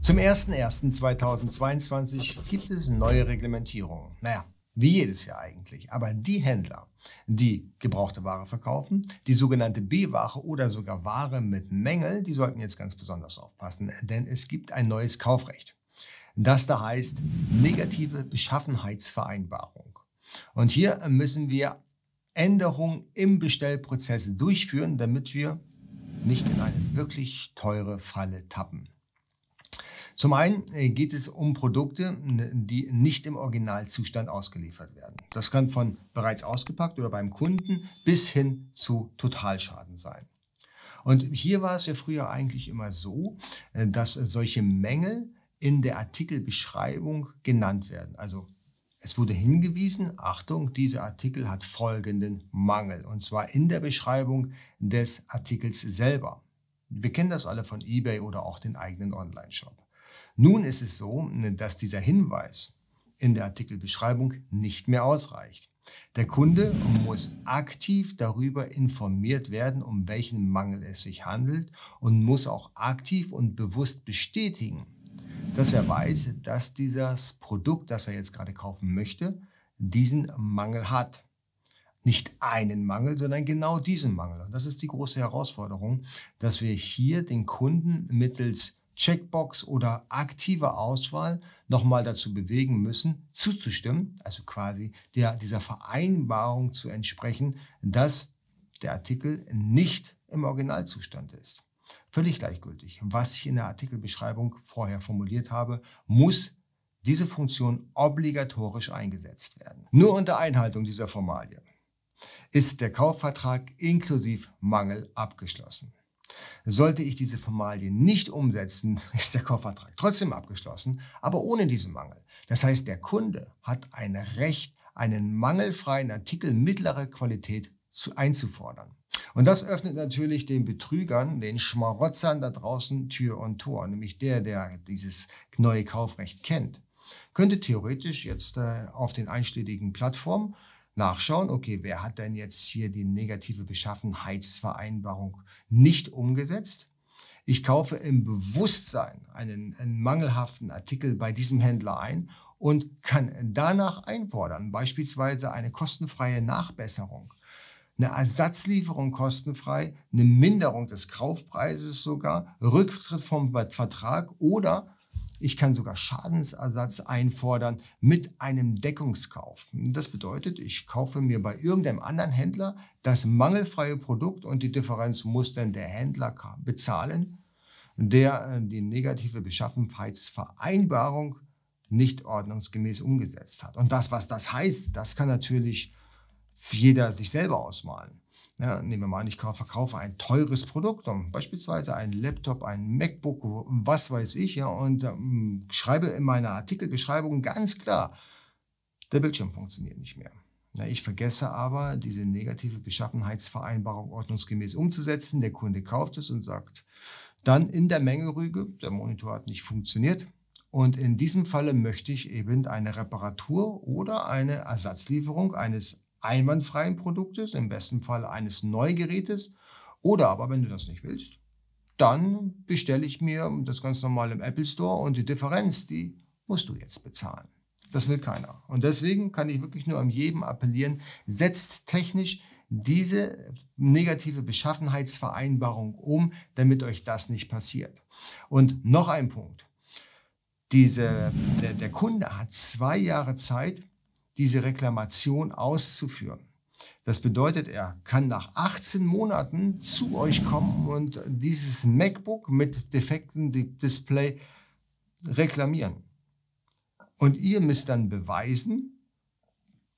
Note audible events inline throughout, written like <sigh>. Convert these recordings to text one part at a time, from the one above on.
Zum 01.01.2022 gibt es neue Reglementierungen. Naja, wie jedes Jahr eigentlich. Aber die Händler, die gebrauchte Ware verkaufen, die sogenannte B-Ware oder sogar Ware mit Mängel, die sollten jetzt ganz besonders aufpassen, denn es gibt ein neues Kaufrecht. Das da heißt negative Beschaffenheitsvereinbarung. Und hier müssen wir Änderungen im Bestellprozess durchführen, damit wir nicht in eine wirklich teure Falle tappen. Zum einen äh, geht es um Produkte, die nicht im Originalzustand ausgeliefert werden. Das kann von bereits ausgepackt oder beim Kunden bis hin zu Totalschaden sein. Und hier war es ja früher eigentlich immer so, äh, dass solche Mängel in der Artikelbeschreibung genannt werden. Also es wurde hingewiesen, Achtung, dieser Artikel hat folgenden Mangel. Und zwar in der Beschreibung des Artikels selber. Wir kennen das alle von eBay oder auch den eigenen Online-Shop. Nun ist es so, dass dieser Hinweis in der Artikelbeschreibung nicht mehr ausreicht. Der Kunde muss aktiv darüber informiert werden, um welchen Mangel es sich handelt und muss auch aktiv und bewusst bestätigen, dass er weiß, dass dieses Produkt, das er jetzt gerade kaufen möchte, diesen Mangel hat. Nicht einen Mangel, sondern genau diesen Mangel. Und das ist die große Herausforderung, dass wir hier den Kunden mittels Checkbox oder aktive Auswahl nochmal dazu bewegen müssen, zuzustimmen, also quasi der, dieser Vereinbarung zu entsprechen, dass der Artikel nicht im Originalzustand ist. Völlig gleichgültig. Was ich in der Artikelbeschreibung vorher formuliert habe, muss diese Funktion obligatorisch eingesetzt werden. Nur unter Einhaltung dieser Formalie ist der Kaufvertrag inklusive Mangel abgeschlossen. Sollte ich diese Formalie nicht umsetzen, <laughs> ist der Kaufvertrag trotzdem abgeschlossen, aber ohne diesen Mangel. Das heißt, der Kunde hat ein Recht, einen mangelfreien Artikel mittlerer Qualität zu, einzufordern. Und das öffnet natürlich den Betrügern, den Schmarotzern da draußen Tür und Tor, nämlich der, der dieses neue Kaufrecht kennt, könnte theoretisch jetzt äh, auf den einschlägigen Plattformen nachschauen, okay, wer hat denn jetzt hier die negative Beschaffenheitsvereinbarung nicht umgesetzt? Ich kaufe im Bewusstsein einen, einen, mangelhaften Artikel bei diesem Händler ein und kann danach einfordern, beispielsweise eine kostenfreie Nachbesserung, eine Ersatzlieferung kostenfrei, eine Minderung des Kaufpreises sogar, Rücktritt vom Vertrag oder ich kann sogar Schadensersatz einfordern mit einem Deckungskauf. Das bedeutet, ich kaufe mir bei irgendeinem anderen Händler das mangelfreie Produkt und die Differenz muss dann der Händler bezahlen, der äh, die negative Beschaffenheitsvereinbarung nicht ordnungsgemäß umgesetzt hat. Und das, was das heißt, das kann natürlich jeder sich selber ausmalen. Ja, nehmen wir mal an, ich verkaufe ein teures Produkt, beispielsweise ein Laptop, ein MacBook, was weiß ich, ja, und ähm, schreibe in meiner Artikelbeschreibung ganz klar, der Bildschirm funktioniert nicht mehr. Ja, ich vergesse aber, diese negative Beschaffenheitsvereinbarung ordnungsgemäß umzusetzen. Der Kunde kauft es und sagt dann in der Mengerüge, der Monitor hat nicht funktioniert. Und in diesem Falle möchte ich eben eine Reparatur oder eine Ersatzlieferung eines einwandfreien Produktes, im besten Fall eines Neugerätes. Oder aber, wenn du das nicht willst, dann bestelle ich mir das ganz normal im Apple Store und die Differenz, die musst du jetzt bezahlen. Das will keiner. Und deswegen kann ich wirklich nur an jedem appellieren, setzt technisch diese negative Beschaffenheitsvereinbarung um, damit euch das nicht passiert. Und noch ein Punkt. Diese, der, der Kunde hat zwei Jahre Zeit, diese Reklamation auszuführen. Das bedeutet, er kann nach 18 Monaten zu euch kommen und dieses MacBook mit defektem Display reklamieren. Und ihr müsst dann beweisen,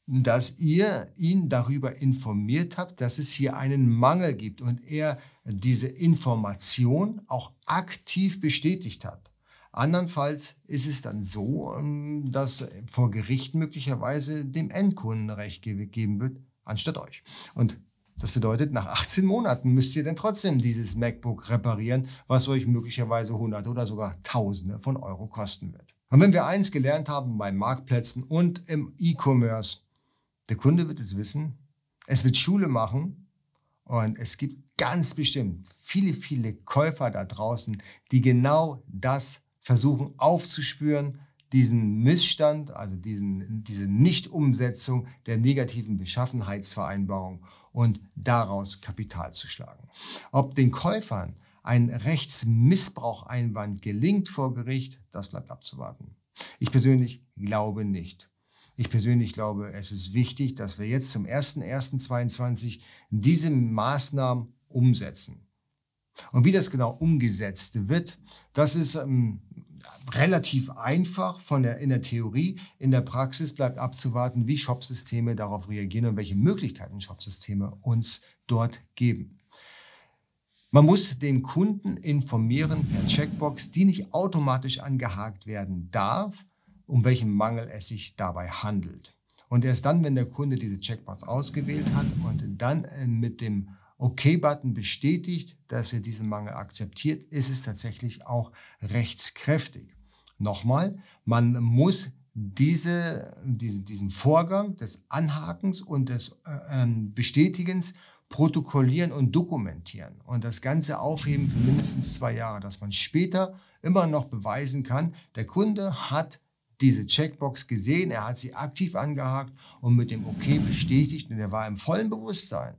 dass ihr ihn darüber informiert habt, dass es hier einen Mangel gibt und er diese Information auch aktiv bestätigt hat. Andernfalls ist es dann so, ähm, dass vor Gericht möglicherweise dem Endkunden Recht geben wird, anstatt euch. Und das bedeutet, nach 18 Monaten müsst ihr dann trotzdem dieses MacBook reparieren, was euch möglicherweise Hunderte oder sogar Tausende von Euro kosten wird. Und wenn wir eins gelernt haben bei Marktplätzen und im E-Commerce, der Kunde wird es wissen, es wird Schule machen und es gibt ganz bestimmt viele, viele Käufer da draußen, die genau das versuchen aufzuspüren, diesen Missstand, also diesen, diese Nichtumsetzung der negativen Beschaffenheitsvereinbarung und daraus Kapital zu schlagen. Ob den Käufern ein Rechtsmissbraucheinwand gelingt vor Gericht, das bleibt abzuwarten. Ich persönlich glaube nicht. Ich persönlich glaube, es ist wichtig, dass wir jetzt zum 01.01.2022 diese Maßnahmen umsetzen. Und wie das genau umgesetzt wird, das ist ähm, relativ einfach von der, in der Theorie. In der Praxis bleibt abzuwarten, wie Shopsysteme darauf reagieren und welche Möglichkeiten Shopsysteme uns dort geben. Man muss den Kunden informieren per Checkbox, die nicht automatisch angehakt werden darf, um welchen Mangel es sich dabei handelt. Und erst dann, wenn der Kunde diese Checkbox ausgewählt hat und dann äh, mit dem OK-Button bestätigt, dass er diesen Mangel akzeptiert, ist es tatsächlich auch rechtskräftig. Nochmal, man muss diese, diesen, diesen Vorgang des Anhakens und des äh, ähm, Bestätigens protokollieren und dokumentieren und das Ganze aufheben für mindestens zwei Jahre, dass man später immer noch beweisen kann, der Kunde hat diese Checkbox gesehen, er hat sie aktiv angehakt und mit dem OK bestätigt und er war im vollen Bewusstsein,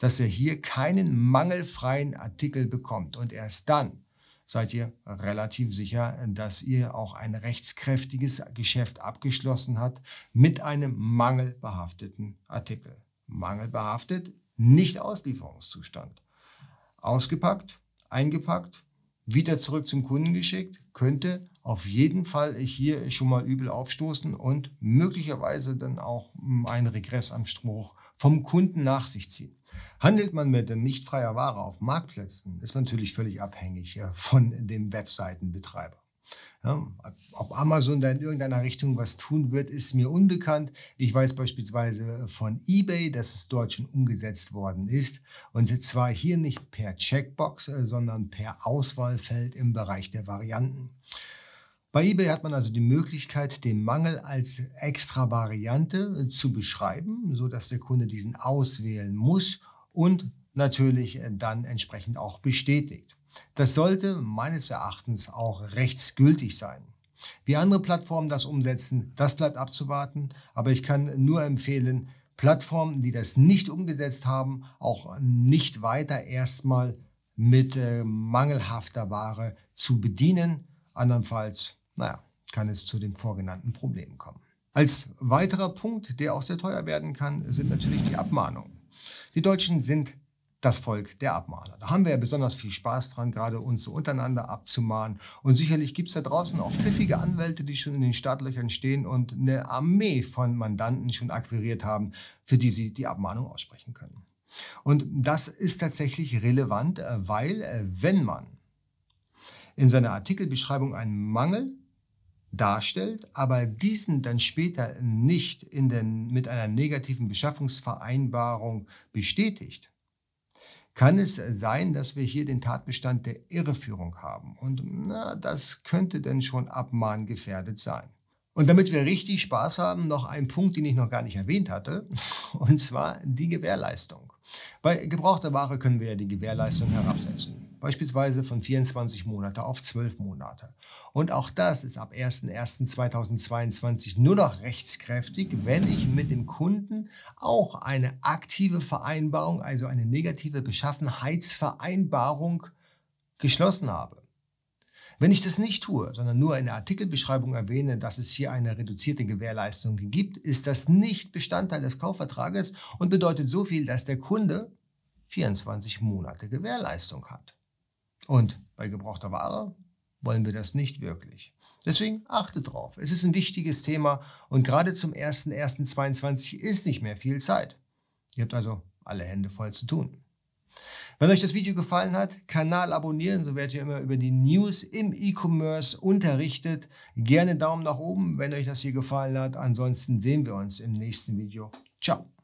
dass er hier keinen mangelfreien Artikel bekommt. Und erst dann seid ihr relativ sicher, dass ihr auch ein rechtskräftiges Geschäft abgeschlossen habt mit einem mangelbehafteten Artikel. Mangelbehaftet, nicht Auslieferungszustand. Ausgepackt, eingepackt, wieder zurück zum Kunden geschickt, könnte auf jeden Fall hier schon mal übel aufstoßen und möglicherweise dann auch einen Regressanspruch vom Kunden nach sich ziehen. Handelt man mit nicht freier Ware auf Marktplätzen, ist man natürlich völlig abhängig von dem Webseitenbetreiber. Ja, ob Amazon da in irgendeiner Richtung was tun wird, ist mir unbekannt. Ich weiß beispielsweise von eBay, dass es dort schon umgesetzt worden ist. Und zwar hier nicht per Checkbox, äh, sondern per Auswahlfeld im Bereich der Varianten. Bei eBay hat man also die Möglichkeit, den Mangel als extra Variante äh, zu beschreiben, so dass der Kunde diesen auswählen muss und natürlich äh, dann entsprechend auch bestätigt. Das sollte meines Erachtens auch rechtsgültig sein. Wie andere Plattformen das umsetzen, das bleibt abzuwarten, aber ich kann nur empfehlen, Plattformen, die das nicht umgesetzt haben, auch nicht weiter erstmal mit äh, mangelhafter Ware zu bedienen. Andernfalls naja, kann es zu den vorgenannten Problemen kommen. Als weiterer Punkt, der auch sehr teuer werden kann, sind natürlich die Abmahnungen. Die Deutschen sind das Volk der Abmahner. Da haben wir ja besonders viel Spaß dran, gerade uns so untereinander abzumahnen. Und sicherlich gibt es da draußen auch pfiffige Anwälte, die schon in den Startlöchern stehen und eine Armee von Mandanten schon akquiriert haben, für die sie die Abmahnung aussprechen können. Und das ist tatsächlich relevant, äh, weil äh, wenn man in seiner Artikelbeschreibung einen Mangel darstellt, aber diesen dann später nicht in den, mit einer negativen Beschaffungsvereinbarung bestätigt, kann es sein, dass wir hier den Tatbestand der Irreführung haben. Und na, das könnte denn schon abmahngefährdet sein. Und damit wir richtig Spaß haben, noch ein Punkt, den ich noch gar nicht erwähnt hatte, <laughs> und zwar die Gewährleistung. Bei gebrauchter Ware können wir ja die Gewährleistung herabsetzen beispielsweise von 24 Monate auf 12 Monate. Und auch das ist ab 01.01.2022 nur noch rechtskräftig, wenn ich mit dem Kunden auch eine aktive Vereinbarung, also eine negative Beschaffenheitsvereinbarung geschlossen habe. Wenn ich das nicht tue, sondern nur in der Artikelbeschreibung erwähne, dass es hier eine reduzierte Gewährleistung gibt, ist das nicht Bestandteil des Kaufvertrages und bedeutet so viel, dass der Kunde 24 Monate Gewährleistung hat. Und bei gebrauchter Ware wollen wir das nicht wirklich. Deswegen achtet drauf. Es ist ein wichtiges Thema und gerade zum 01.01.2022 ist nicht mehr viel Zeit. Ihr habt also alle Hände voll zu tun. Wenn euch das Video gefallen hat, Kanal abonnieren, so werdet ihr immer über die News im E-Commerce unterrichtet. Gerne Daumen nach oben, wenn euch das hier gefallen hat. Ansonsten sehen wir uns im nächsten Video. Ciao.